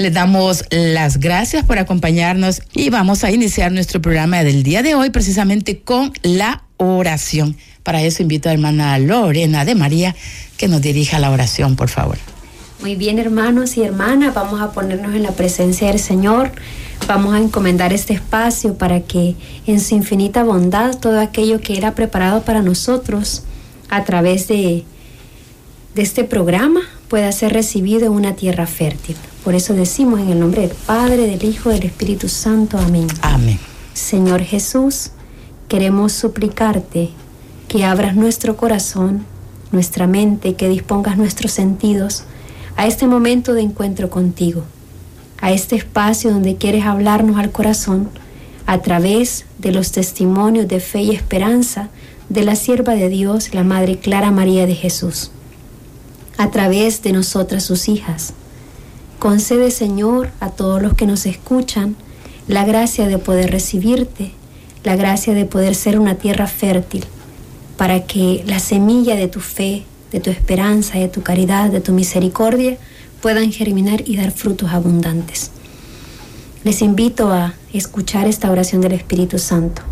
Les damos las gracias por acompañarnos y vamos a iniciar nuestro programa del día de hoy precisamente con la oración. Para eso invito a hermana Lorena de María que nos dirija la oración, por favor. Muy bien, hermanos y hermanas, vamos a ponernos en la presencia del Señor. Vamos a encomendar este espacio para que en su infinita bondad todo aquello que era preparado para nosotros a través de, de este programa pueda ser recibido en una tierra fértil. Por eso decimos en el nombre del Padre, del Hijo, del Espíritu Santo. Amén. Amén. Señor Jesús, queremos suplicarte que abras nuestro corazón, nuestra mente, que dispongas nuestros sentidos a este momento de encuentro contigo, a este espacio donde quieres hablarnos al corazón a través de los testimonios de fe y esperanza de la sierva de Dios, la Madre Clara María de Jesús, a través de nosotras sus hijas Concede, Señor, a todos los que nos escuchan la gracia de poder recibirte, la gracia de poder ser una tierra fértil, para que la semilla de tu fe, de tu esperanza, de tu caridad, de tu misericordia, puedan germinar y dar frutos abundantes. Les invito a escuchar esta oración del Espíritu Santo.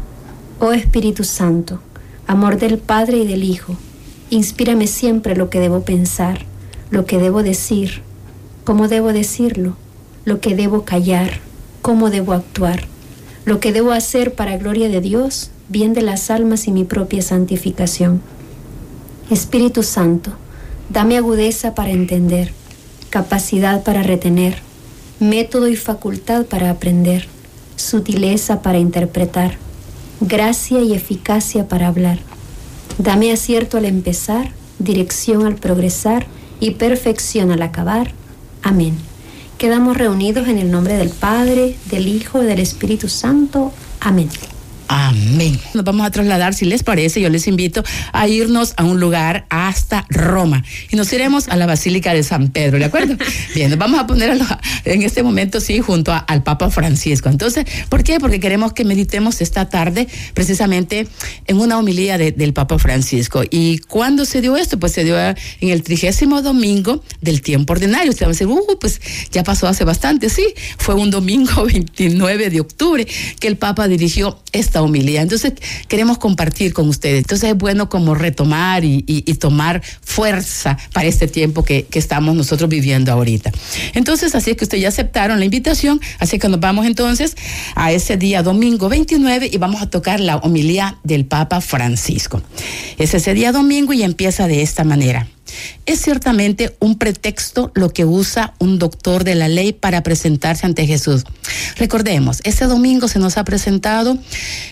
Oh Espíritu Santo, amor del Padre y del Hijo, inspírame siempre lo que debo pensar, lo que debo decir, cómo debo decirlo, lo que debo callar, cómo debo actuar, lo que debo hacer para gloria de Dios, bien de las almas y mi propia santificación. Espíritu Santo, dame agudeza para entender, capacidad para retener, método y facultad para aprender, sutileza para interpretar, gracia y eficacia para hablar. Dame acierto al empezar, dirección al progresar y perfección al acabar. Amén. Quedamos reunidos en el nombre del Padre, del Hijo y del Espíritu Santo. Amén. Amén. Nos vamos a trasladar, si les parece, yo les invito a irnos a un lugar hasta Roma y nos iremos a la Basílica de San Pedro, ¿de acuerdo? Bien, nos vamos a poner en este momento, sí, junto al Papa Francisco. Entonces, ¿por qué? Porque queremos que meditemos esta tarde precisamente en una homilía del Papa Francisco. ¿Y cuándo se dio esto? Pues se dio en el trigésimo domingo del tiempo ordinario. Usted va a decir, uh, pues ya pasó hace bastante, sí. Fue un domingo 29 de octubre que el Papa dirigió esta humildad. Entonces queremos compartir con ustedes. Entonces es bueno como retomar y, tomar fuerza para este tiempo que, que, estamos nosotros viviendo ahorita. Entonces así es que ustedes ya aceptaron la invitación, así que nos vamos entonces a ese día domingo 29 y vamos a tocar la homilía del Papa Francisco. Es ese día domingo y empieza de esta manera. Es ciertamente un pretexto lo que usa un doctor de la ley para presentarse ante Jesús. Recordemos, ese domingo se nos ha presentado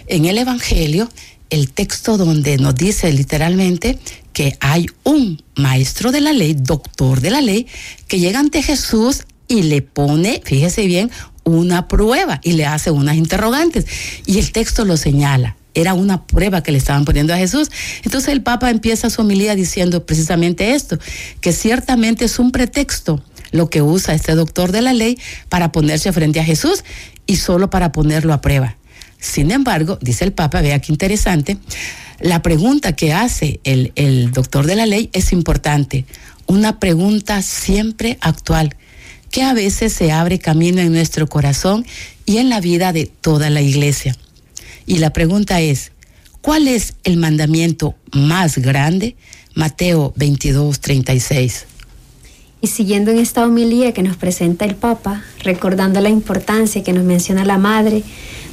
en el Evangelio el texto donde nos dice literalmente que hay un maestro de la ley, doctor de la ley, que llega ante Jesús y le pone, fíjese bien, una prueba y le hace unas interrogantes. Y el texto lo señala era una prueba que le estaban poniendo a Jesús. Entonces el Papa empieza su homilía diciendo precisamente esto, que ciertamente es un pretexto lo que usa este doctor de la ley para ponerse frente a Jesús y solo para ponerlo a prueba. Sin embargo, dice el Papa, vea qué interesante, la pregunta que hace el, el doctor de la ley es importante, una pregunta siempre actual, que a veces se abre camino en nuestro corazón y en la vida de toda la iglesia. Y la pregunta es, ¿cuál es el mandamiento más grande? Mateo 22, 36. Y siguiendo en esta homilía que nos presenta el Papa, recordando la importancia que nos menciona la Madre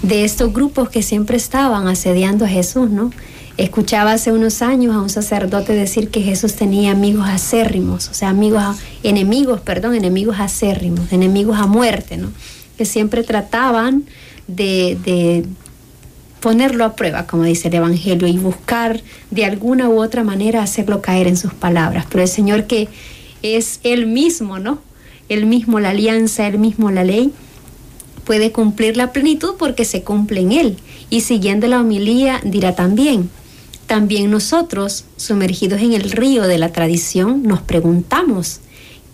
de estos grupos que siempre estaban asediando a Jesús, ¿no? Escuchaba hace unos años a un sacerdote decir que Jesús tenía amigos acérrimos, o sea, amigos, enemigos, perdón, enemigos acérrimos, enemigos a muerte, ¿no? Que siempre trataban de ponerlo a prueba, como dice el Evangelio, y buscar de alguna u otra manera hacerlo caer en sus palabras. Pero el Señor que es Él mismo, ¿no? Él mismo la alianza, Él mismo la ley, puede cumplir la plenitud porque se cumple en Él. Y siguiendo la homilía dirá también, también nosotros, sumergidos en el río de la tradición, nos preguntamos,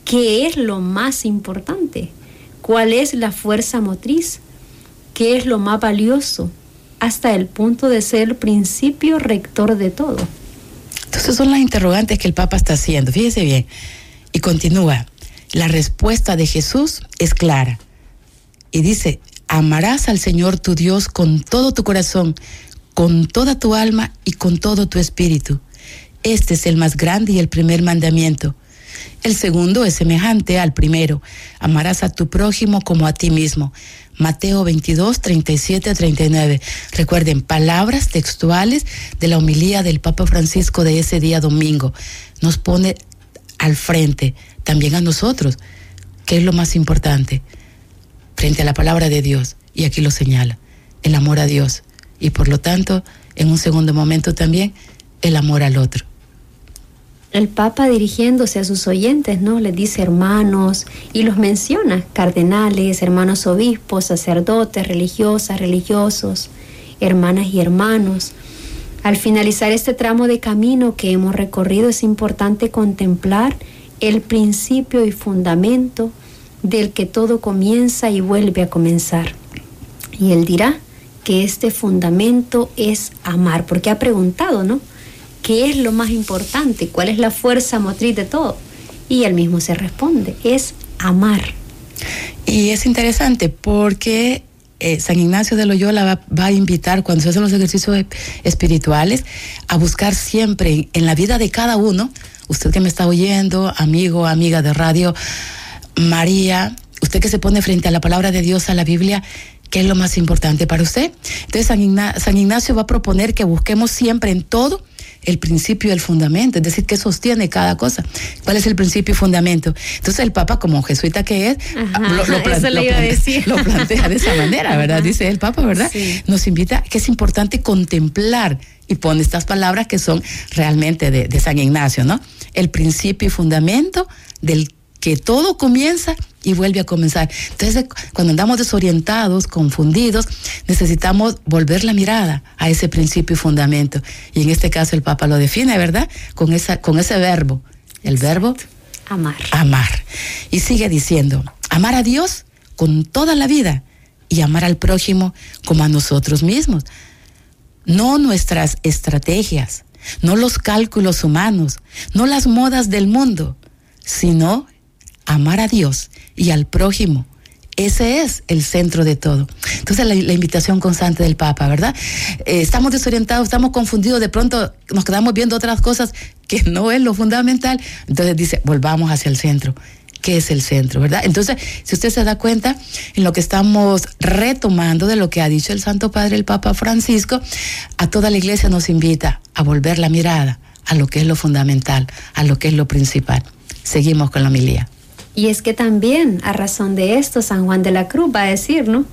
¿qué es lo más importante? ¿Cuál es la fuerza motriz? ¿Qué es lo más valioso? Hasta el punto de ser el principio rector de todo. Entonces son las interrogantes que el Papa está haciendo. Fíjese bien. Y continúa. La respuesta de Jesús es clara. Y dice, amarás al Señor tu Dios con todo tu corazón, con toda tu alma y con todo tu espíritu. Este es el más grande y el primer mandamiento. El segundo es semejante al primero. Amarás a tu prójimo como a ti mismo. Mateo 22, 37 a 39. Recuerden, palabras textuales de la homilía del Papa Francisco de ese día domingo. Nos pone al frente, también a nosotros, ¿qué es lo más importante? frente a la palabra de Dios. Y aquí lo señala, el amor a Dios. Y por lo tanto, en un segundo momento también, el amor al otro. El Papa dirigiéndose a sus oyentes, ¿no? Les dice hermanos y los menciona, cardenales, hermanos obispos, sacerdotes, religiosas, religiosos, hermanas y hermanos. Al finalizar este tramo de camino que hemos recorrido es importante contemplar el principio y fundamento del que todo comienza y vuelve a comenzar. Y él dirá que este fundamento es amar, porque ha preguntado, ¿no? ¿Qué es lo más importante? ¿Cuál es la fuerza motriz de todo? Y él mismo se responde, es amar. Y es interesante porque eh, San Ignacio de Loyola va, a invitar, cuando se hacen los ejercicios espirituales, a buscar siempre en la vida de cada uno, usted que me está oyendo, amigo, amiga de radio, María, usted que se pone frente a la palabra de Dios, a la Biblia, ¿qué es lo más importante para usted? Entonces San, Ignacio va a proponer que busquemos siempre en todo el principio y el fundamento, es decir, qué sostiene cada cosa, cuál es el principio y fundamento. Entonces el Papa, como jesuita que es, lo, plantea, de esa manera, ¿verdad? Dice el Papa, ¿verdad? Nos invita que es importante contemplar y pone estas palabras que son realmente de, de San Ignacio, ¿no? El principio y fundamento del que todo comienza y vuelve a comenzar. Entonces, cuando andamos desorientados, confundidos, necesitamos volver la mirada a ese principio y fundamento. Y en este caso el Papa lo define, ¿verdad? Con, esa, con ese verbo, el verbo amar. Amar. Y sigue diciendo, amar a Dios con toda la vida y amar al prójimo como a nosotros mismos. No nuestras estrategias, no los cálculos humanos, no las modas del mundo, sino amar a Dios y al prójimo. Ese es el centro de todo. Entonces, la, invitación constante del Papa, ¿verdad? Eh, estamos desorientados, estamos confundidos, de pronto nos quedamos viendo otras cosas que no es lo fundamental. Entonces dice, volvamos hacia el centro. ¿Qué es el centro, verdad? Entonces, si usted se da cuenta en lo que estamos retomando de lo que ha dicho el Santo Padre, el Papa Francisco, a toda la iglesia nos invita a volver la mirada a lo que es lo fundamental, a lo que es lo principal. Seguimos con la homilía. Y es que también, a razón de esto, San Juan de la Cruz va a decir, ¿no?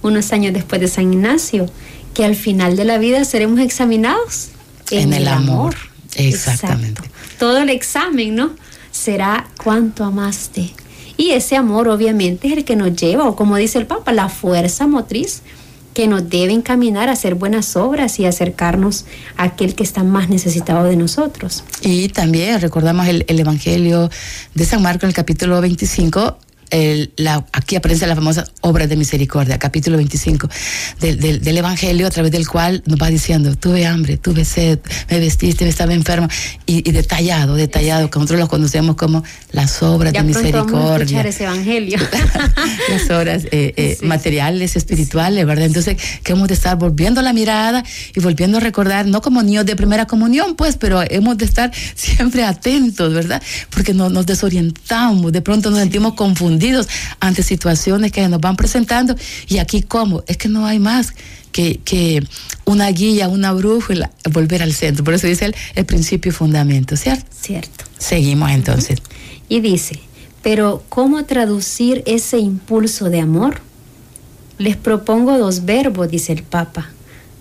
Unos años después de San Ignacio, que al final de la vida seremos examinados en, el, amor. Exactamente. Todo el examen, ¿no? Será cuánto amaste. Y ese amor obviamente es el que nos lleva, o como dice el Papa, la fuerza motriz que nos debe encaminar a hacer buenas obras y acercarnos a aquel que está más necesitado de nosotros. Y también recordamos el, el Evangelio de San Marco el capítulo 25, la, aquí aparece la famosa obra de misericordia, capítulo 25 del, Evangelio, a través del cual nos va diciendo, tuve hambre, tuve sed, me vestiste, me estaba enfermo, y, detallado, detallado, que nosotros lo conocemos como las obras de misericordia. ese Evangelio. las obras eh, eh, materiales, espirituales, ¿verdad? Entonces, que hemos de estar volviendo la mirada y volviendo a recordar, no como niños de primera comunión, pues, pero hemos de estar siempre atentos, ¿verdad? Porque no, nos desorientamos, de pronto nos sentimos confundidos ante situaciones que nos van presentando. Y aquí, ¿cómo? Es que no hay más que, que una guía, una brújula, volver al centro. Por eso dice el, el principio y fundamento, ¿cierto? Cierto. Seguimos entonces. Y dice, pero ¿cómo traducir ese impulso de amor? Les propongo dos verbos, dice el Papa,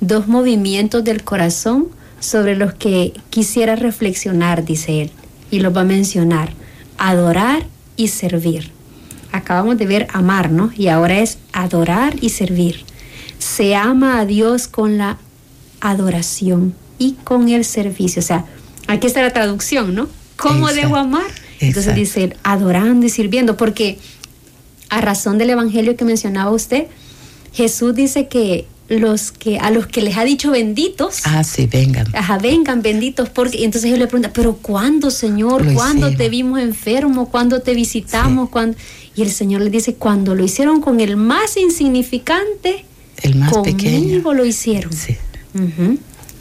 dos movimientos del corazón sobre los que quisiera reflexionar, dice él, y los va a mencionar, adorar y servir acabamos de ver amar, ¿no? Y ahora es adorar y servir. se ama a Dios con la adoración y con el servicio. O sea, aquí está la traducción, ¿no? ¿Cómo debo amar? Entonces dice, adorando y sirviendo, porque a razón del evangelio que mencionaba usted, Jesús dice que los que a los que les ha dicho benditos. Ah, sí, vengan. Ajá, vengan benditos porque entonces ellos le preguntan, "¿Pero cuándo, Señor? ¿Cuándo te vimos enfermo? ¿Cuándo te visitamos? Y el Señor le dice, "Cuando lo hicieron con el más insignificante, el más conmigo pequeño. lo hicieron." Sí.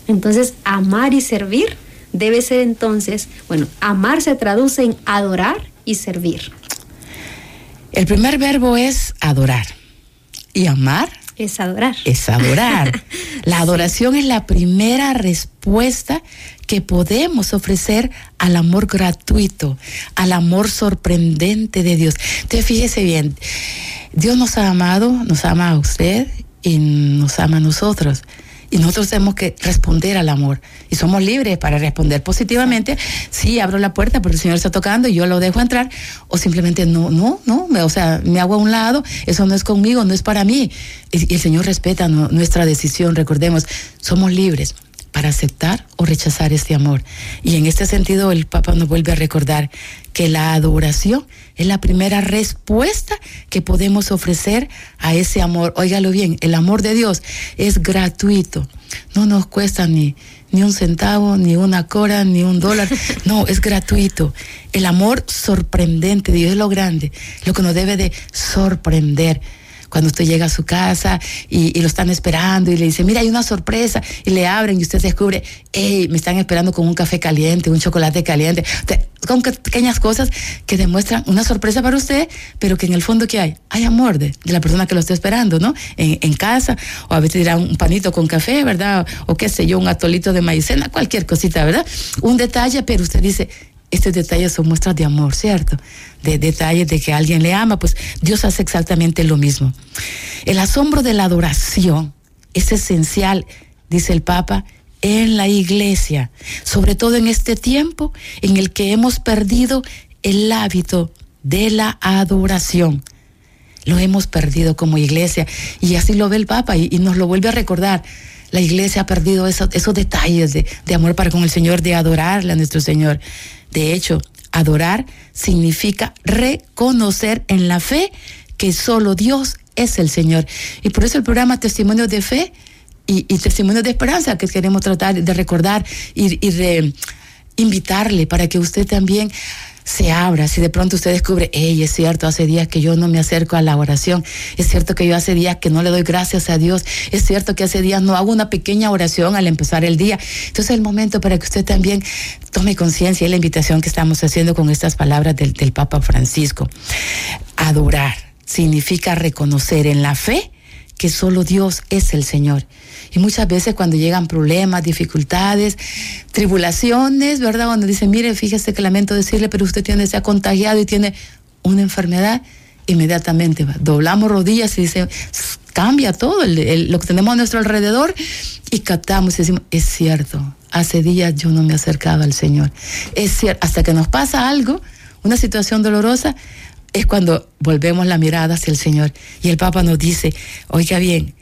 Entonces, amar y servir debe ser entonces, bueno, amar se traduce en adorar y servir. El primer verbo es adorar. Y amar es adorar. Es adorar. La adoración es la primera respuesta que podemos ofrecer al amor gratuito, al amor sorprendente de Dios. Entonces fíjese bien, Dios nos ha amado, nos ama a usted y nos ama a nosotros. Y nosotros tenemos que responder al amor. Y somos libres para responder positivamente. Sí, abro la puerta porque el Señor está tocando y yo lo dejo entrar. O simplemente no, no, no. O sea, me hago a un lado. Eso no es conmigo, no es para mí. Y el Señor respeta nuestra decisión. Recordemos, somos libres para aceptar o rechazar este amor. Y en este sentido el Papa nos vuelve a recordar que la adoración es la primera respuesta que podemos ofrecer a ese amor. Óigalo bien, el amor de Dios es gratuito, no nos cuesta ni, ni un centavo, ni una cora, ni un dólar, no, es gratuito. El amor sorprendente de Dios es lo grande, lo que nos debe de sorprender cuando usted llega a su casa y, lo están esperando y le dice, mira, hay una sorpresa, y le abren y usted descubre, hey, me están esperando con un café caliente, un chocolate caliente, con pequeñas cosas que demuestran una sorpresa para usted, pero que en el fondo, ¿qué hay? Hay amor de, la persona que lo está esperando, ¿no? En, casa, o a veces dirá un panito con café, ¿verdad? O, qué sé yo, un atolito de maicena, cualquier cosita, ¿verdad? Un detalle, pero usted dice, estos detalles son muestras de amor, ¿cierto? De detalles de que alguien le ama, pues Dios hace exactamente lo mismo. El asombro de la adoración es esencial, dice el Papa, en la iglesia, sobre todo en este tiempo en el que hemos perdido el hábito de la adoración. Lo hemos perdido como iglesia y así lo ve el Papa y, nos lo vuelve a recordar. La iglesia ha perdido esos, detalles de, amor para con el Señor, de adorarle a nuestro Señor. De hecho, adorar significa reconocer en la fe que solo Dios es el Señor. Y por eso el programa Testimonio de Fe y, Testimonio de Esperanza, que queremos tratar de recordar y, y de invitarle para que usted también se abra, si de pronto usted descubre, hey, es cierto, hace días que yo no me acerco a la oración, es cierto que yo hace días que no le doy gracias a Dios, es cierto que hace días no hago una pequeña oración al empezar el día. Entonces es el momento para que usted también tome conciencia y la invitación que estamos haciendo con estas palabras del, del Papa Francisco. Adorar significa reconocer en la fe que solo Dios es el Señor. Y muchas veces cuando llegan problemas, dificultades, tribulaciones, ¿verdad? Cuando dicen, mire, fíjese que lamento decirle, pero usted tiene, se ha contagiado y tiene una enfermedad, inmediatamente doblamos rodillas y dice, cambia todo lo que tenemos a nuestro alrededor y captamos y decimos, es cierto, hace días yo no me acercaba al Señor. Es cierto, hasta que nos pasa algo, una situación dolorosa, es cuando volvemos la mirada hacia el Señor. Y el Papa nos dice, oiga bien,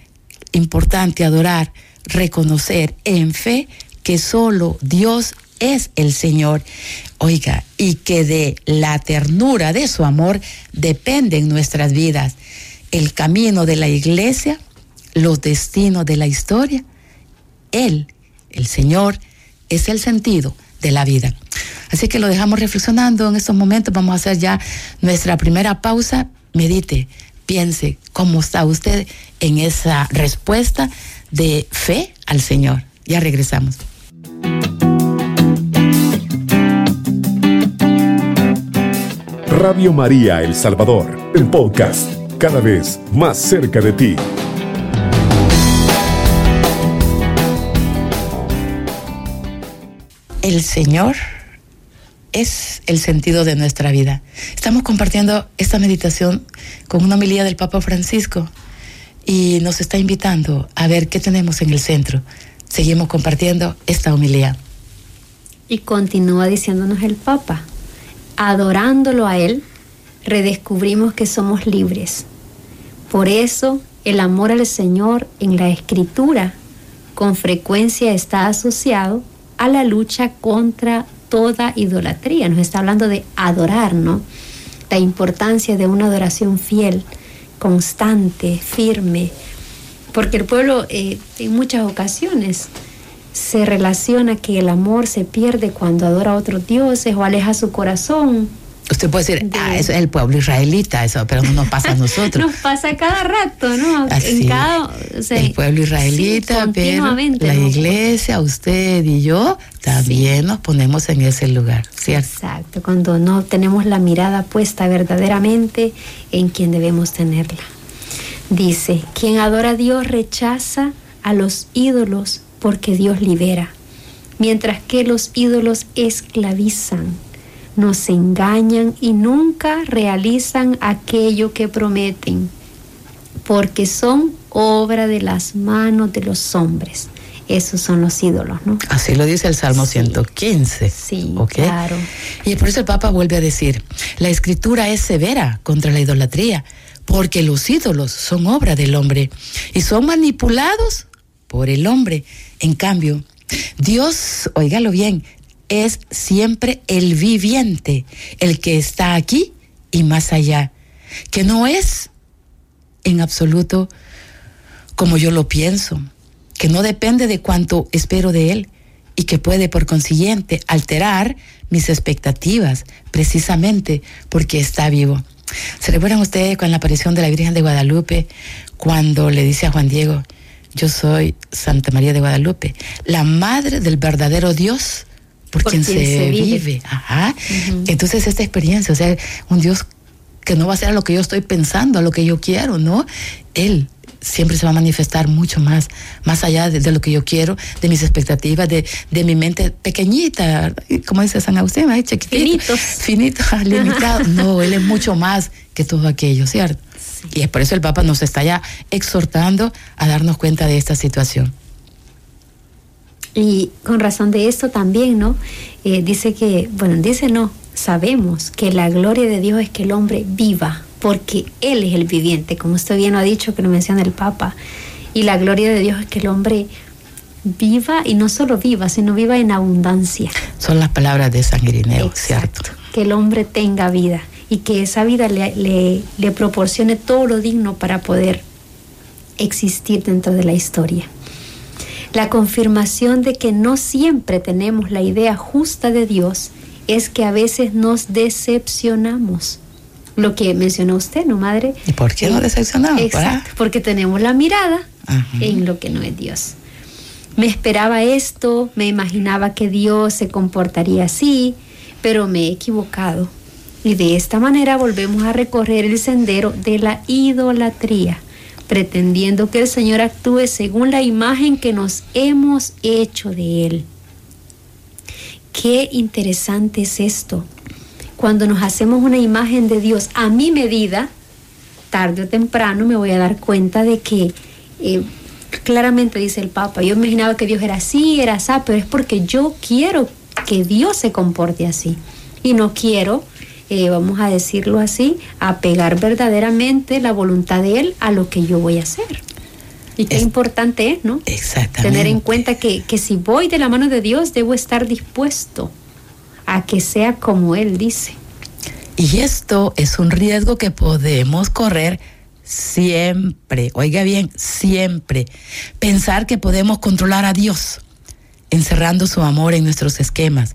importante adorar, reconocer en fe que solo Dios es el Señor. Oiga, y que de la ternura de su amor dependen nuestras vidas, el camino de la iglesia, los destinos de la historia. Él, el Señor, es el sentido de la vida. Así que lo dejamos reflexionando en estos momentos. Vamos a hacer ya nuestra primera pausa. Medite, piense cómo está usted en esa respuesta de fe al Señor. Ya regresamos. Radio María El Salvador, el podcast, cada vez más cerca de ti. El Señor es el sentido de nuestra vida. Estamos compartiendo esta meditación con una homilía del Papa Francisco y nos está invitando a ver qué tenemos en el centro. Seguimos compartiendo esta homilía. Y continúa diciéndonos el Papa, adorándolo a Él, redescubrimos que somos libres. Por eso el amor al Señor en la escritura con frecuencia está asociado a la lucha contra toda idolatría. Nos está hablando de adorar, ¿no? La importancia de una adoración fiel, constante, firme, porque el pueblo eh, en muchas ocasiones se relaciona que el amor se pierde cuando adora a otros dioses o aleja su corazón Usted puede decir, ah, eso es el pueblo israelita, eso, pero no nos pasa a nosotros. nos pasa cada rato, ¿no? Así, en cada, el pueblo israelita, pero la iglesia, usted y yo también nos ponemos en ese lugar, ¿cierto? Exacto, cuando no tenemos la mirada puesta verdaderamente en quien debemos tenerla. Dice, quien adora a Dios rechaza a los ídolos porque Dios libera, mientras que los ídolos esclavizan nos engañan y nunca realizan aquello que prometen, porque son obra de las manos de los hombres. Esos son los ídolos, ¿no? Así lo dice el Salmo 115. Sí, claro. Y por eso el Papa vuelve a decir, la escritura es severa contra la idolatría, porque los ídolos son obra del hombre y son manipulados por el hombre. En cambio, Dios, oígalo bien, es siempre el viviente, el que está aquí y más allá, que no es en absoluto como yo lo pienso, que no depende de cuánto espero de él y que puede por consiguiente alterar mis expectativas precisamente porque está vivo. ¿Se recuerdan ustedes con la aparición de la Virgen de Guadalupe cuando le dice a Juan Diego, yo soy Santa María de Guadalupe, la madre del verdadero Dios por, quien, se, vive. Ajá. Entonces esta experiencia, o sea, un Dios que no va a ser a lo que yo estoy pensando, a lo que yo quiero, ¿no? Él siempre se va a manifestar mucho más, más allá de, lo que yo quiero, de mis expectativas, de, de mi mente pequeñita, como dice San Agustín, ahí chiquitito, finito, finito, limitado. No, él es mucho más que todo aquello, ¿cierto? Y es por eso el Papa nos está ya exhortando a darnos cuenta de esta situación. Y con razón de esto también, ¿no? Eh, dice que, bueno, dice no, sabemos que la gloria de Dios es que el hombre viva, porque Él es el viviente, como usted bien lo ha dicho, que lo menciona el Papa. Y la gloria de Dios es que el hombre viva y no solo viva, sino viva en abundancia. Son las palabras de San Irineo, ¿cierto? Que el hombre tenga vida y que esa vida le, le, le proporcione todo lo digno para poder existir dentro de la historia la confirmación de que no siempre tenemos la idea justa de Dios es que a veces nos decepcionamos. Lo que mencionó usted, ¿no, madre? ¿Y por qué nos eh, decepcionamos? Exacto, porque tenemos la mirada en lo que no es Dios. Me esperaba esto, me imaginaba que Dios se comportaría así, pero me he equivocado. Y de esta manera volvemos a recorrer el sendero de la idolatría pretendiendo que el Señor actúe según la imagen que nos hemos hecho de Él. Qué interesante es esto. Cuando nos hacemos una imagen de Dios a mi medida, tarde o temprano me voy a dar cuenta de que eh, claramente dice el Papa, yo imaginaba que Dios era así, era así, pero es porque yo quiero que Dios se comporte así. Y no quiero eh, vamos a decirlo así, apegar verdaderamente la voluntad de Él a lo que yo voy a hacer. Y qué importante es, ¿no? Exactamente. Tener en cuenta que, que si voy de la mano de Dios, debo estar dispuesto a que sea como Él dice. Y esto es un riesgo que podemos correr siempre, oiga bien, siempre. Pensar que podemos controlar a Dios, encerrando su amor en nuestros esquemas.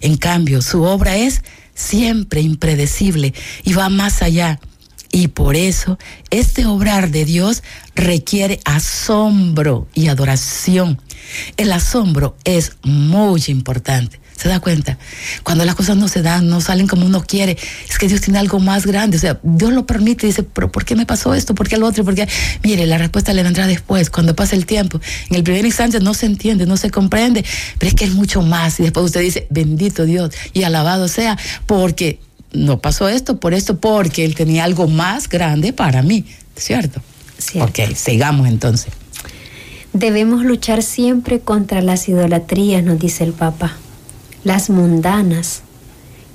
En cambio, su obra es siempre impredecible y va más allá. Y por eso este obrar de Dios requiere asombro y adoración. El asombro es muy importante. ¿Se da cuenta? Cuando las cosas no se dan, no salen como uno quiere, es que Dios tiene algo más grande. O sea, Dios lo permite y dice, pero ¿por qué me pasó esto? ¿Por qué lo otro? Porque, mire, la respuesta le vendrá después, cuando pase el tiempo. En el primer instante no se entiende, no se comprende, pero es que es mucho más. Y después usted dice, bendito Dios y alabado sea, porque no pasó esto, por esto, porque Él tenía algo más grande para mí. ¿Cierto? Cierto. Ok, sigamos entonces. Debemos luchar siempre contra las idolatrías, nos dice el Papa las mundanas,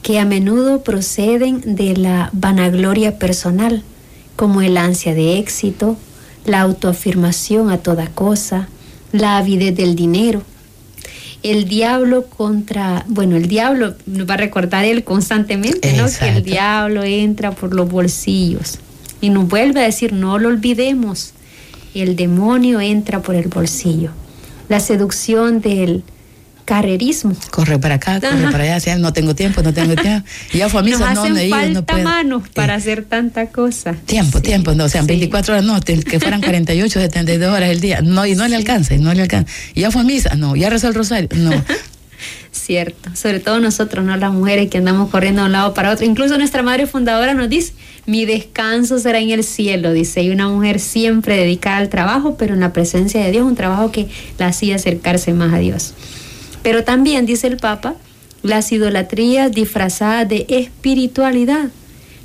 que a menudo proceden de la vanagloria personal, como el ansia de éxito, la autoafirmación a toda cosa, la avidez del dinero. El diablo contra, bueno, el diablo nos va a recordar él constantemente, ¿no? Que el diablo entra por los bolsillos y nos vuelve a decir, no lo olvidemos, el demonio entra por el bolsillo. La seducción del, carrerismo. Corre para acá, corre para allá, no tengo tiempo, no tengo tiempo. Y ya fue a misa, no, no, falta no puedo. manos para hacer tanta cosa. Tiempo, tiempo, no, o sea, 24 horas, no, que fueran 48, 72 horas el día. No, y no le alcanza, y no le alcanza. Y ya fue a misa, no, ya rezó el rosario, no. Cierto, sobre todo nosotros, ¿no? Las mujeres que andamos corriendo de un lado para otro. Incluso nuestra madre fundadora nos dice, mi descanso será en el cielo, dice, y una mujer siempre dedicada al trabajo, pero en la presencia de Dios, un trabajo que la hacía acercarse más a Dios. Pero también, dice el Papa, las idolatrías disfrazadas de espiritualidad.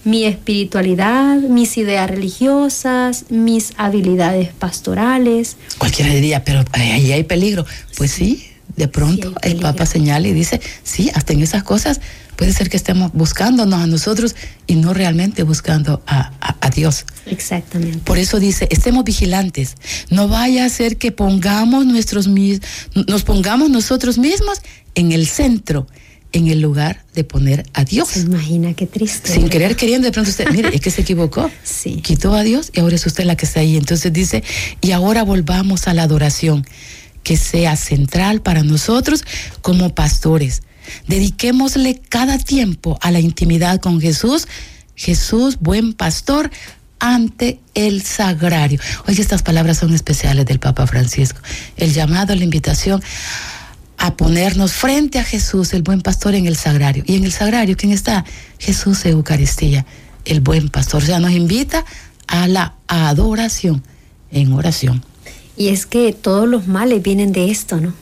Mi espiritualidad, mis ideas religiosas, mis habilidades pastorales. Cualquiera diría, pero ahí hay peligro. Pues sí, de pronto el Papa señala y dice, sí, hasta en esas cosas puede ser que estemos buscándonos a nosotros y no realmente buscando a, Dios. Exactamente. Por eso dice, estemos vigilantes. No vaya a ser que pongamos nuestros nos pongamos nosotros mismos en el centro, en el lugar de poner a Dios. Se imagina qué triste. Sin querer queriendo, de pronto usted, mire, es que se equivocó. Sí. Quitó a Dios y ahora es usted la que está ahí. Entonces dice, y ahora volvamos a la adoración, que sea central para nosotros como pastores Dediquémosle cada tiempo a la intimidad con Jesús. Jesús, buen pastor, ante el sagrario. Oye, estas palabras son especiales del Papa Francisco. El llamado, la invitación a ponernos frente a Jesús, el buen pastor, en el sagrario. Y en el sagrario, ¿quién está? Jesús Eucaristía, el buen pastor. O sea, nos invita a la adoración en oración. Y es que todos los males vienen de esto, ¿no?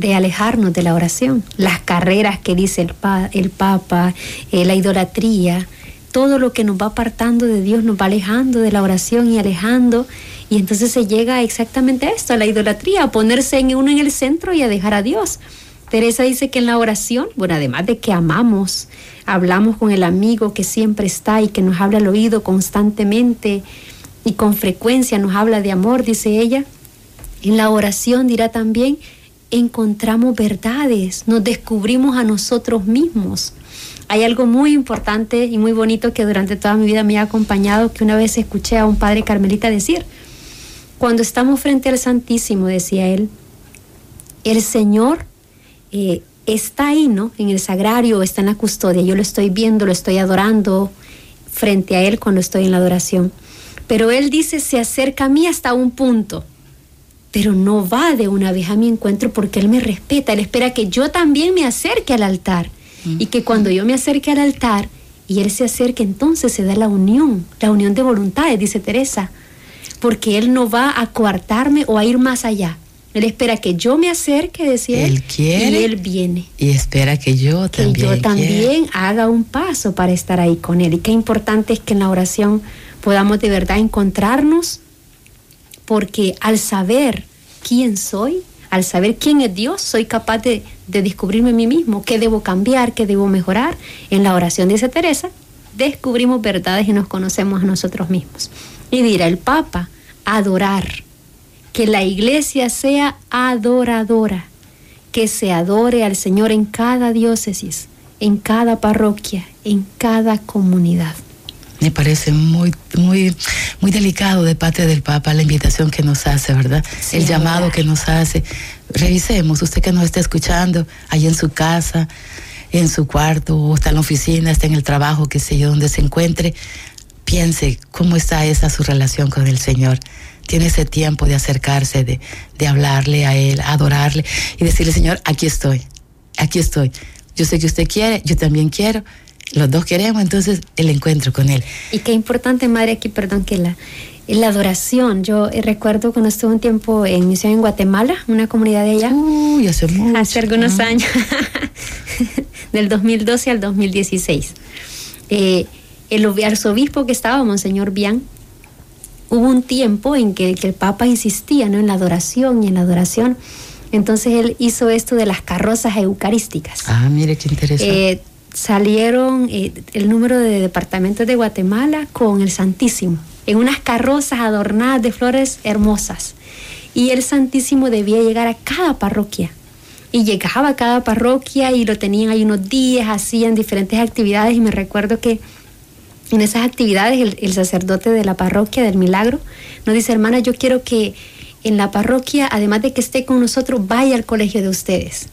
De alejarnos de la oración. Las carreras que dice el, el Papa, eh, la idolatría, todo lo que nos va apartando de Dios nos va alejando de la oración y alejando. Y entonces se llega exactamente a esto, a la idolatría, a ponerse en uno en el centro y a dejar a Dios. Teresa dice que en la oración, bueno, además de que amamos, hablamos con el amigo que siempre está y que nos habla al oído constantemente y con frecuencia nos habla de amor, dice ella, en la oración dirá también encontramos verdades, nos descubrimos a nosotros mismos. Hay algo muy importante y muy bonito que durante toda mi vida me ha acompañado, que una vez escuché a un padre carmelita decir, cuando estamos frente al Santísimo, decía él, el Señor eh, está ahí, ¿no? En el sagrario, está en la custodia, yo lo estoy viendo, lo estoy adorando frente a Él cuando estoy en la adoración. Pero Él dice, se acerca a mí hasta un punto pero no va de una vez a mi encuentro porque Él me respeta, Él espera que yo también me acerque al altar y que cuando yo me acerque al altar y Él se acerque, entonces se da la unión, la unión de voluntades, dice Teresa, porque Él no va a coartarme o a ir más allá. Él espera que yo me acerque, decía él, quiere, y Él viene. Y espera que yo también, que yo también haga un paso para estar ahí con Él. Y qué importante es que en la oración podamos de verdad encontrarnos porque al saber quién soy, al saber quién es Dios, soy capaz de, descubrirme a mí mismo, qué debo cambiar, qué debo mejorar. En la oración, dice Teresa, descubrimos verdades y nos conocemos a nosotros mismos. Y dirá el Papa, adorar, que la iglesia sea adoradora, que se adore al Señor en cada diócesis, en cada parroquia, en cada comunidad me parece muy, muy, muy delicado de parte del Papa la invitación que nos hace, ¿verdad? el llamado que nos hace. Revisemos, usted que nos está escuchando, ahí en su casa, en su cuarto, o está en la oficina, está en el trabajo, qué sé yo, donde se encuentre, piense cómo está esa su relación con el Señor. Tiene ese tiempo de acercarse, de, de hablarle a Él, adorarle y decirle, Señor, aquí estoy, aquí estoy. Yo sé que usted quiere, yo también quiero los dos queremos entonces el encuentro con Él. Y qué importante, Madre, aquí, perdón, que la, la adoración. Yo eh, recuerdo cuando estuve un tiempo en misión en Guatemala, una comunidad de allá. Uy, hace mucho. Hace algunos años, del 2012 al 2016. Eh, el arzobispo que estaba, Monseñor Bian, hubo un tiempo en que, el Papa insistía ¿no? en la adoración y en la adoración. Entonces él hizo esto de las carrozas eucarísticas. Ah, mire qué interesante. Eh, salieron eh, el número de departamentos de Guatemala con el Santísimo en unas carrozas adornadas de flores hermosas. Y el Santísimo debía llegar a cada parroquia. Y llegaba a cada parroquia y lo tenían ahí unos días, hacían diferentes actividades y me recuerdo que en esas actividades el, el sacerdote de la parroquia del milagro nos dice, hermana, yo quiero que en la parroquia, además de que esté con nosotros, vaya al colegio de ustedes.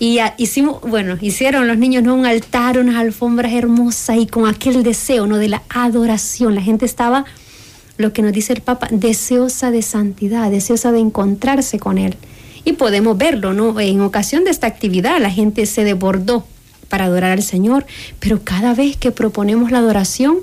Y hicimos, bueno, hicieron los niños ¿no? un altar, unas alfombras hermosas y con aquel deseo ¿no? de la adoración. La gente estaba, lo que nos dice el Papa, deseosa de santidad, deseosa de encontrarse con Él. Y podemos verlo, ¿no? En ocasión de esta actividad la gente se desbordó para adorar al Señor, pero cada vez que proponemos la adoración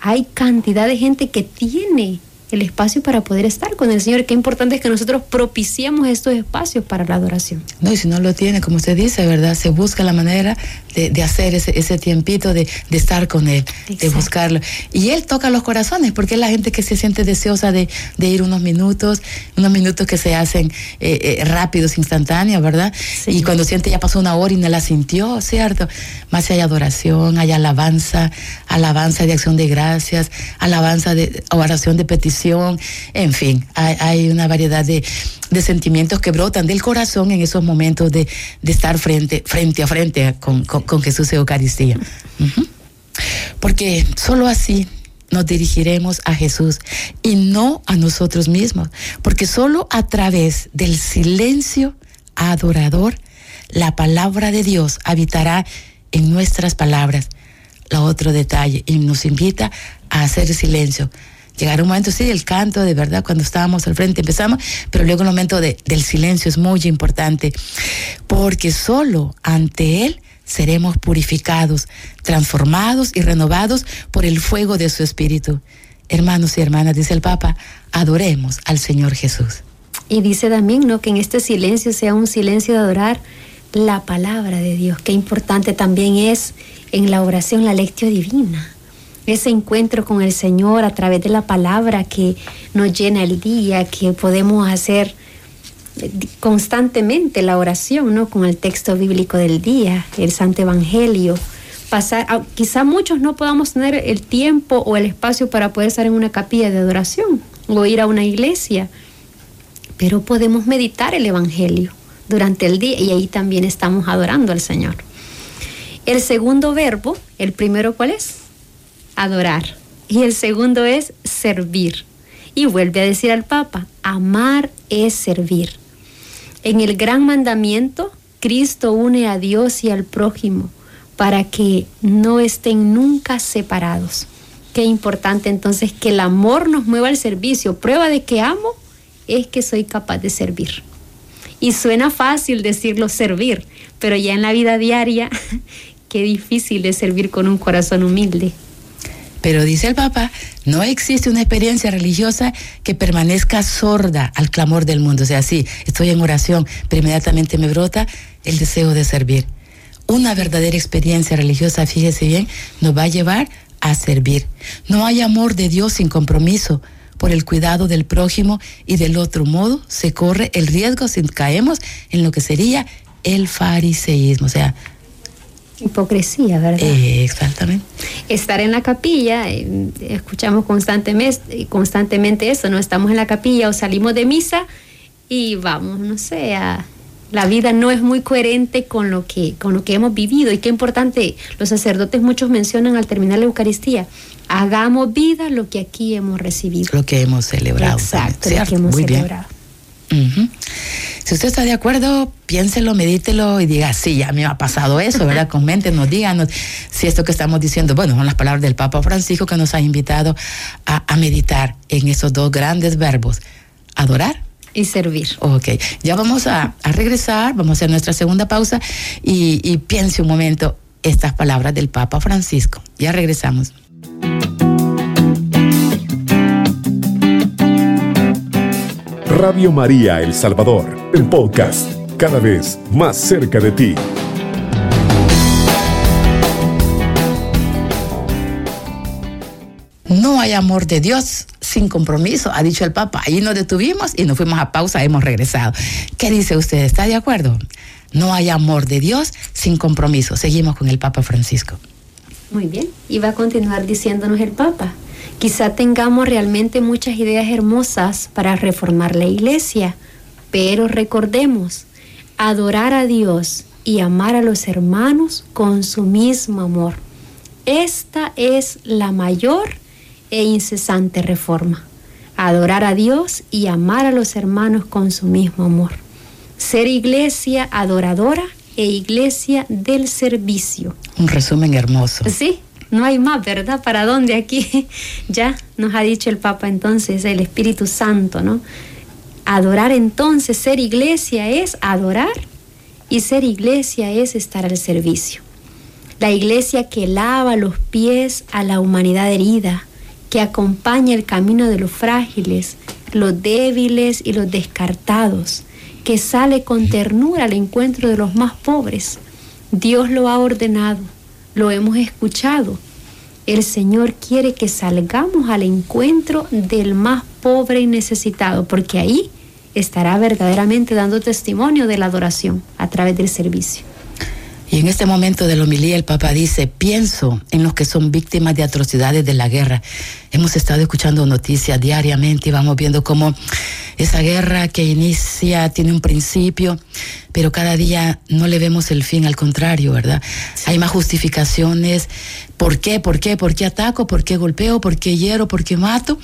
hay cantidad de gente que tiene el espacio para poder estar con el Señor. Qué importante es que nosotros propiciemos estos espacios para la adoración. No, y si no lo tiene, como usted dice, ¿verdad? Se busca la manera de, hacer ese, ese, tiempito, de, estar con Él, de buscarlo. Y Él toca los corazones, porque es la gente que se siente deseosa de, ir unos minutos, unos minutos que se hacen eh, eh, rápidos, instantáneos, ¿verdad? Y cuando siente ya pasó una hora y no la sintió, ¿cierto? Más si hay adoración, hay alabanza, alabanza de acción de gracias, alabanza de oración de petición en fin, hay, una variedad de, sentimientos que brotan del corazón en esos momentos de, estar frente, frente a frente con, Jesús Eucaristía. Porque solo así nos dirigiremos a Jesús y no a nosotros mismos, porque solo a través del silencio adorador, la palabra de Dios habitará en nuestras palabras. La otro detalle, y nos invita a hacer silencio, llegar un momento, sí, el canto, de verdad, cuando estábamos al frente empezamos, pero luego el momento de, del silencio es muy importante, porque solo ante Él seremos purificados, transformados y renovados por el fuego de su Espíritu. Hermanos y hermanas, dice el Papa, adoremos al Señor Jesús. Y dice también, ¿no? Que en este silencio sea un silencio de adorar la palabra de Dios. Qué importante también es en la oración la lectio divina ese encuentro con el Señor a través de la palabra que nos llena el día, que podemos hacer constantemente la oración, ¿no? Con el texto bíblico del día, el Santo Evangelio. Pasar, quizá muchos no podamos tener el tiempo o el espacio para poder estar en una capilla de adoración o ir a una iglesia, pero podemos meditar el Evangelio durante el día y ahí también estamos adorando al Señor. El segundo verbo, el primero, ¿cuál es? Adorar. Y el segundo es servir. Y vuelve a decir al Papa, amar es servir. En el gran mandamiento, Cristo une a Dios y al prójimo para que no estén nunca separados. Qué importante entonces que el amor nos mueva al servicio. Prueba de que amo es que soy capaz de servir. Y suena fácil decirlo servir, pero ya en la vida diaria, qué difícil es servir con un corazón humilde. Pero dice el Papa, no existe una experiencia religiosa que permanezca sorda al clamor del mundo. O sea, sí, estoy en oración, pero inmediatamente me brota el deseo de servir. Una verdadera experiencia religiosa, fíjese bien, nos va a llevar a servir. No hay amor de Dios sin compromiso por el cuidado del prójimo y del otro modo se corre el riesgo si caemos en lo que sería el fariseísmo. O sea, hipocresía, ¿verdad? Eh, exactamente. Estar en la capilla, eh, escuchamos constantemente, constantemente eso, ¿no? Estamos en la capilla o salimos de misa y vamos, no sé, la vida no es muy coherente con lo que con lo que hemos vivido y qué importante los sacerdotes muchos mencionan al terminar la Eucaristía hagamos vida lo que aquí hemos recibido lo que hemos celebrado exacto lo que hemos celebrado si usted está de acuerdo, piénselo, medítelo y diga, sí, a mí me ha pasado eso, ¿verdad? Coméntenos, díganos si esto que estamos diciendo, bueno, son las palabras del Papa Francisco que nos ha invitado a, meditar en esos dos grandes verbos, adorar y servir. Ok, ya vamos a, regresar, vamos a hacer nuestra segunda pausa y, y piense un momento estas palabras del Papa Francisco. Ya regresamos. Radio María El Salvador, el podcast, cada vez más cerca de ti. No hay amor de Dios sin compromiso, ha dicho el Papa. Ahí nos detuvimos y nos fuimos a pausa, hemos regresado. ¿Qué dice usted? ¿Está de acuerdo? No hay amor de Dios sin compromiso. Seguimos con el Papa Francisco. Muy bien. Y va a continuar diciéndonos el Papa Quizá tengamos realmente muchas ideas hermosas para reformar la iglesia, pero recordemos, adorar a Dios y amar a los hermanos con su mismo amor. Esta es la mayor e incesante reforma. Adorar a Dios y amar a los hermanos con su mismo amor. Ser iglesia adoradora e iglesia del servicio. Un resumen hermoso. Sí, no hay más, ¿verdad? ¿Para dónde aquí? ya nos ha dicho el Papa entonces, el Espíritu Santo, ¿no? Adorar entonces, ser iglesia es adorar y ser iglesia es estar al servicio. La iglesia que lava los pies a la humanidad herida, que acompaña el camino de los frágiles, los débiles y los descartados, que sale con ternura al encuentro de los más pobres. Dios lo ha ordenado, lo hemos escuchado. El Señor quiere que salgamos al encuentro del más pobre y necesitado, porque ahí estará verdaderamente dando testimonio de la adoración a través del servicio. Y en este momento de la homilía el Papa dice, pienso en los que son víctimas de atrocidades de la guerra. Hemos estado escuchando noticias diariamente y vamos viendo cómo esa guerra que inicia tiene un principio, pero cada día no le vemos el fin, al contrario, ¿verdad? Hay más justificaciones. ¿Por qué? ¿Por qué? ¿Por qué ataco? ¿Por qué golpeo? ¿Por qué hiero? ¿Por qué mato?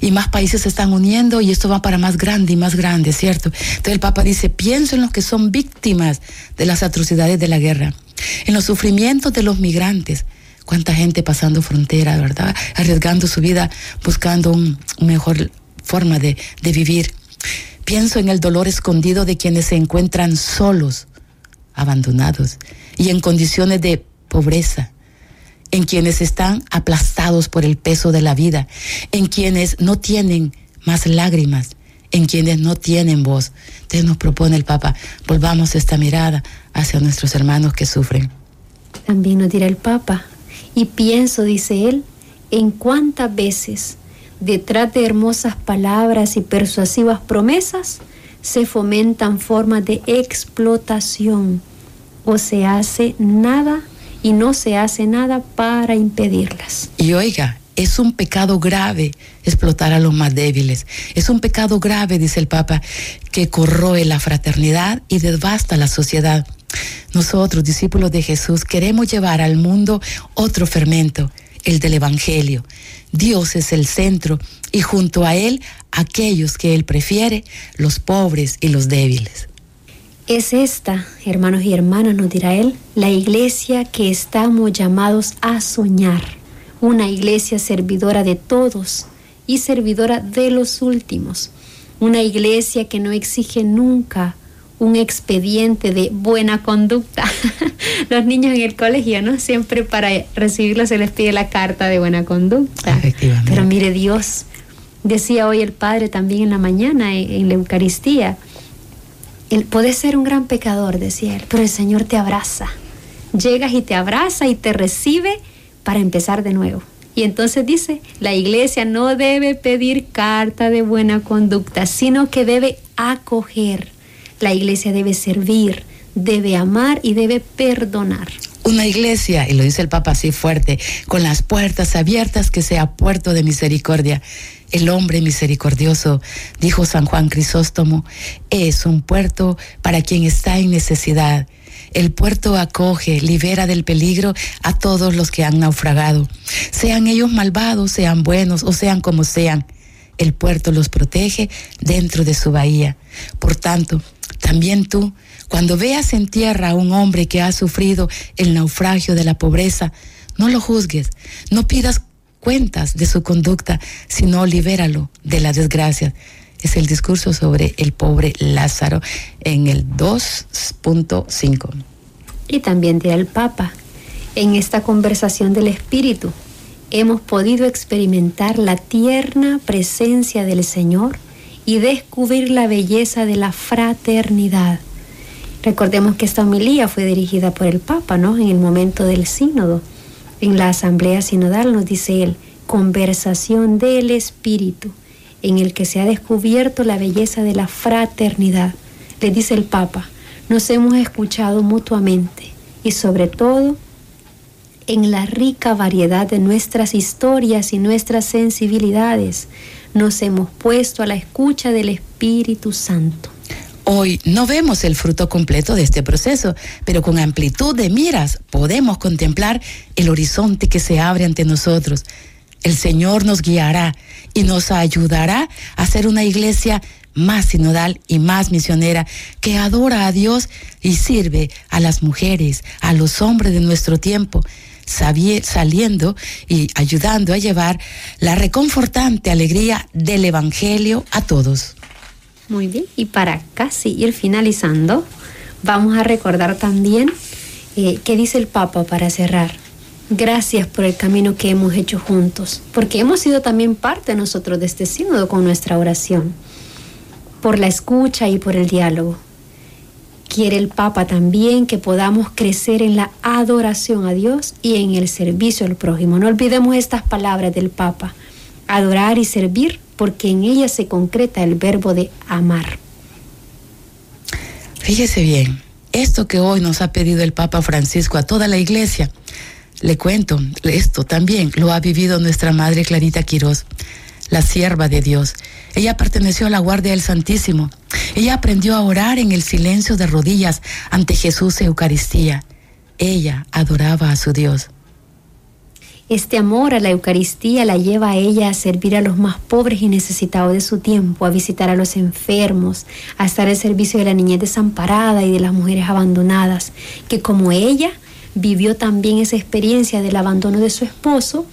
Y más países se están uniendo y esto va para más grande y más grande, ¿cierto? Entonces el Papa dice, pienso en los que son víctimas de las atrocidades de la guerra, en los sufrimientos de los migrantes, cuánta gente pasando frontera, ¿verdad? Arriesgando su vida, buscando un mejor forma de, de vivir. Pienso en el dolor escondido de quienes se encuentran solos, abandonados y en condiciones de pobreza, en quienes están aplastados por el peso de la vida, en quienes no tienen más lágrimas, en quienes no tienen voz. Entonces nos propone el Papa, volvamos esta mirada hacia nuestros hermanos que sufren. También nos dirá el Papa, y pienso, dice él, en cuántas veces detrás de hermosas palabras y persuasivas promesas se fomentan formas de explotación o se hace nada y no se hace nada para impedirlas. Y oiga, es un pecado grave explotar a los más débiles. Es un pecado grave, dice el Papa, que corroe la fraternidad y devasta la sociedad. Nosotros, discípulos de Jesús, queremos llevar al mundo otro fermento, el del Evangelio. Dios es el centro y junto a Él aquellos que Él prefiere, los pobres y los débiles. Es esta, hermanos y hermanas, nos dirá Él, la iglesia que estamos llamados a soñar, una iglesia servidora de todos y servidora de los últimos, una iglesia que no exige nunca un expediente de buena conducta. Los niños en el colegio, ¿no? Siempre para recibirlo se les pide la carta de buena conducta. Pero mire Dios, decía hoy el Padre también en la mañana en, la Eucaristía, él puede ser un gran pecador, decía él, pero el Señor te abraza. Llegas y te abraza y te recibe para empezar de nuevo. Y entonces dice, la iglesia no debe pedir carta de buena conducta, sino que debe acoger la iglesia debe servir, debe amar y debe perdonar. Una iglesia, y lo dice el Papa así fuerte, con las puertas abiertas que sea puerto de misericordia. El hombre misericordioso, dijo San Juan Crisóstomo, es un puerto para quien está en necesidad. El puerto acoge, libera del peligro a todos los que han naufragado, sean ellos malvados, sean buenos o sean como sean. El puerto los protege dentro de su bahía. Por tanto, también tú, cuando veas en tierra a un hombre que ha sufrido el naufragio de la pobreza, no lo juzgues, no pidas cuentas de su conducta, sino libéralo de la desgracia. Es el discurso sobre el pobre Lázaro en el 2.5. Y también dirá el Papa, en esta conversación del Espíritu, hemos podido experimentar la tierna presencia del Señor y descubrir la belleza de la fraternidad. Recordemos que esta homilía fue dirigida por el Papa, ¿no? En el momento del sínodo. En la asamblea sinodal nos dice él, conversación del Espíritu, en el que se ha descubierto la belleza de la fraternidad. Le dice el Papa, nos hemos escuchado mutuamente y sobre todo en la rica variedad de nuestras historias y nuestras sensibilidades, nos hemos puesto a la escucha del Espíritu Santo. Hoy no vemos el fruto completo de este proceso, pero con amplitud de miras podemos contemplar el horizonte que se abre ante nosotros. El Señor nos guiará y nos ayudará a ser una iglesia más sinodal y más misionera que adora a Dios y sirve a las mujeres, a los hombres de nuestro tiempo, saliendo y ayudando a llevar la reconfortante alegría del Evangelio a todos. Muy bien, y para casi ir finalizando, vamos a recordar también eh, qué dice el Papa para cerrar. Gracias por el camino que hemos hecho juntos, porque hemos sido también parte nosotros de este sínodo con nuestra oración, por la escucha y por el diálogo. Quiere el Papa también que podamos crecer en la adoración a Dios y en el servicio al prójimo. No olvidemos estas palabras del Papa, adorar y servir porque en ella se concreta el verbo de amar. Fíjese bien, esto que hoy nos ha pedido el Papa Francisco a toda la iglesia, le cuento, esto también lo ha vivido nuestra Madre Clarita Quirós, la sierva de Dios. Ella perteneció a la Guardia del Santísimo. Ella aprendió a orar en el silencio de rodillas ante Jesús Eucaristía. Ella adoraba a su Dios. Este amor a la Eucaristía la lleva a ella a servir a los más pobres y necesitados de su tiempo, a visitar a los enfermos, a estar al servicio de la niñez desamparada y de las mujeres abandonadas, que como ella vivió también esa experiencia del abandono de su esposo,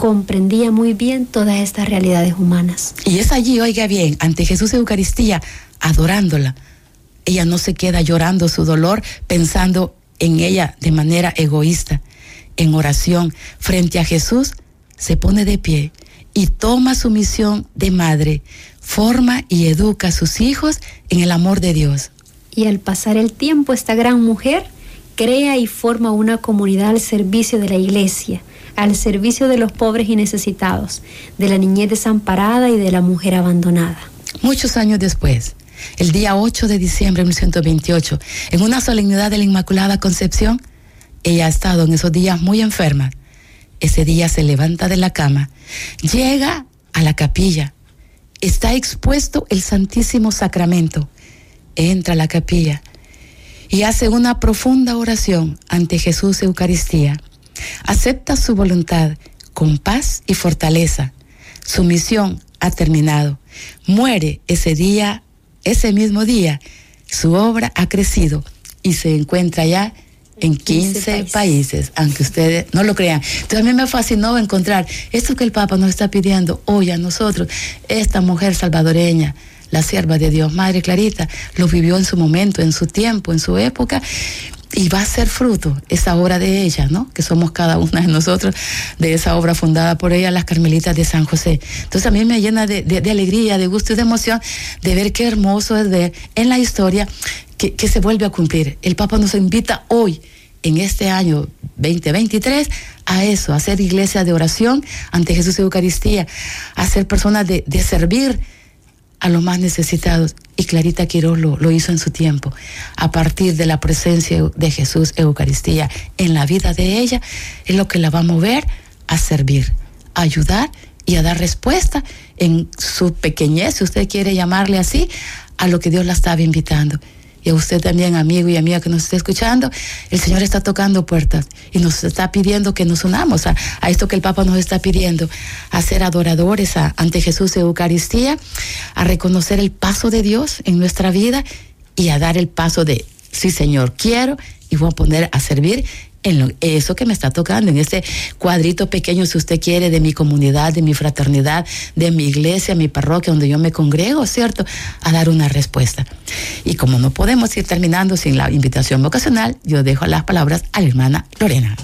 comprendía muy bien todas estas realidades humanas. Y es allí, oiga bien, ante Jesús Eucaristía, adorándola. Ella no se queda llorando su dolor pensando en ella de manera egoísta en oración frente a Jesús, se pone de pie y toma su misión de madre, forma y educa a sus hijos en el amor de Dios. Y al pasar el tiempo, esta gran mujer crea y forma una comunidad al servicio de la iglesia, al servicio de los pobres y necesitados, de la niñez desamparada y de la mujer abandonada. Muchos años después, el día 8 de diciembre de 1928, en una solemnidad de la Inmaculada Concepción, ella ha estado en esos días muy enferma. Ese día se levanta de la cama, llega a la capilla, está expuesto el Santísimo Sacramento, entra a la capilla y hace una profunda oración ante Jesús Eucaristía. Acepta su voluntad con paz y fortaleza. Su misión ha terminado. Muere ese día, ese mismo día. Su obra ha crecido y se encuentra ya en 15, países. aunque ustedes no lo crean. Entonces a mí me fascinó encontrar esto que el Papa nos está pidiendo hoy a nosotros, esta mujer salvadoreña, la sierva de Dios, Madre Clarita, lo vivió en su momento, en su tiempo, en su época, y va a ser fruto esa obra de ella, ¿no? Que somos cada una de nosotros de esa obra fundada por ella, las Carmelitas de San José. Entonces a mí me llena de, de alegría, de gusto y de emoción de ver qué hermoso es ver en la historia que, se vuelve a cumplir. El Papa nos invita hoy en este año 2023 a eso, a ser iglesia de oración ante Jesús Eucaristía, a ser personas de, servir a los más necesitados. Y Clarita Quiroz lo, lo, hizo en su tiempo. A partir de la presencia de Jesús Eucaristía en la vida de ella, es lo que la va a mover a servir, a ayudar y a dar respuesta en su pequeñez, si usted quiere llamarle así, a lo que Dios la estaba invitando y a usted también, amigo y amiga que nos esté escuchando, el Señor está tocando puertas y nos está pidiendo que nos unamos a, esto que el Papa nos está pidiendo, a ser adoradores ante Jesús de Eucaristía, a reconocer el paso de Dios en nuestra vida y a dar el paso de, sí Señor, quiero y voy a poner a servir en eso que me está tocando, en ese cuadrito pequeño, si usted quiere, de mi comunidad, de mi fraternidad, de mi iglesia, mi parroquia, donde yo me congrego, ¿cierto? A dar una respuesta. Y como no podemos ir terminando sin la invitación vocacional, yo dejo las palabras a la hermana Lorena.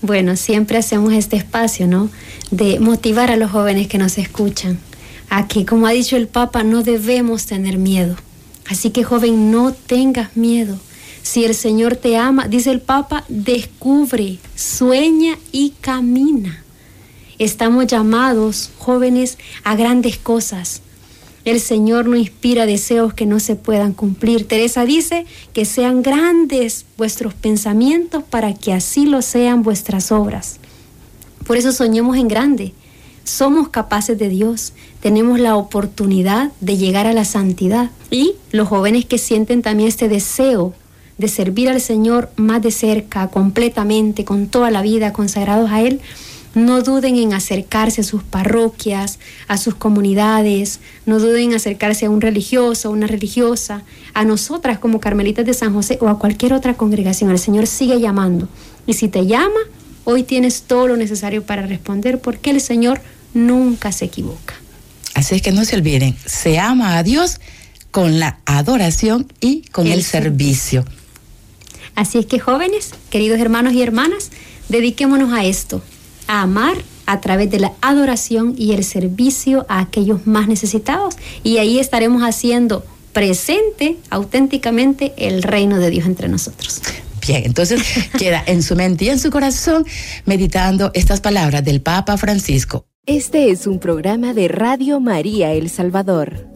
Bueno, siempre hacemos este espacio, ¿no? De motivar a los jóvenes que nos escuchan a que, como ha dicho el Papa, no debemos tener miedo. Así que, joven, no tengas miedo si el Señor te ama, dice el Papa, descubre, sueña y camina. Estamos llamados, jóvenes, a grandes cosas, El Señor no inspira deseos que no se puedan cumplir. Teresa dice que sean grandes vuestros pensamientos para que así lo sean vuestras obras. Por eso soñemos en grande. Somos capaces de Dios. Tenemos la oportunidad de llegar a la santidad. Y los jóvenes que sienten también este deseo de servir al Señor más de cerca, completamente, con toda la vida, consagrados a Él, no duden en acercarse a sus parroquias, a sus comunidades, no duden en acercarse a un religioso, a una religiosa, a nosotras como Carmelitas de San José o a cualquier otra congregación. El Señor sigue llamando. Y si te llama, hoy tienes todo lo necesario para responder porque el Señor nunca se equivoca. Así es que no se olviden, se ama a Dios con la adoración y con el, servicio. Así es que jóvenes, queridos hermanos y hermanas, dediquémonos a esto, a amar a través de la adoración y el servicio a aquellos más necesitados. Y ahí estaremos haciendo presente auténticamente el reino de Dios entre nosotros. Bien, entonces queda en su mente y en su corazón meditando estas palabras del Papa Francisco. Este es un programa de Radio María El Salvador.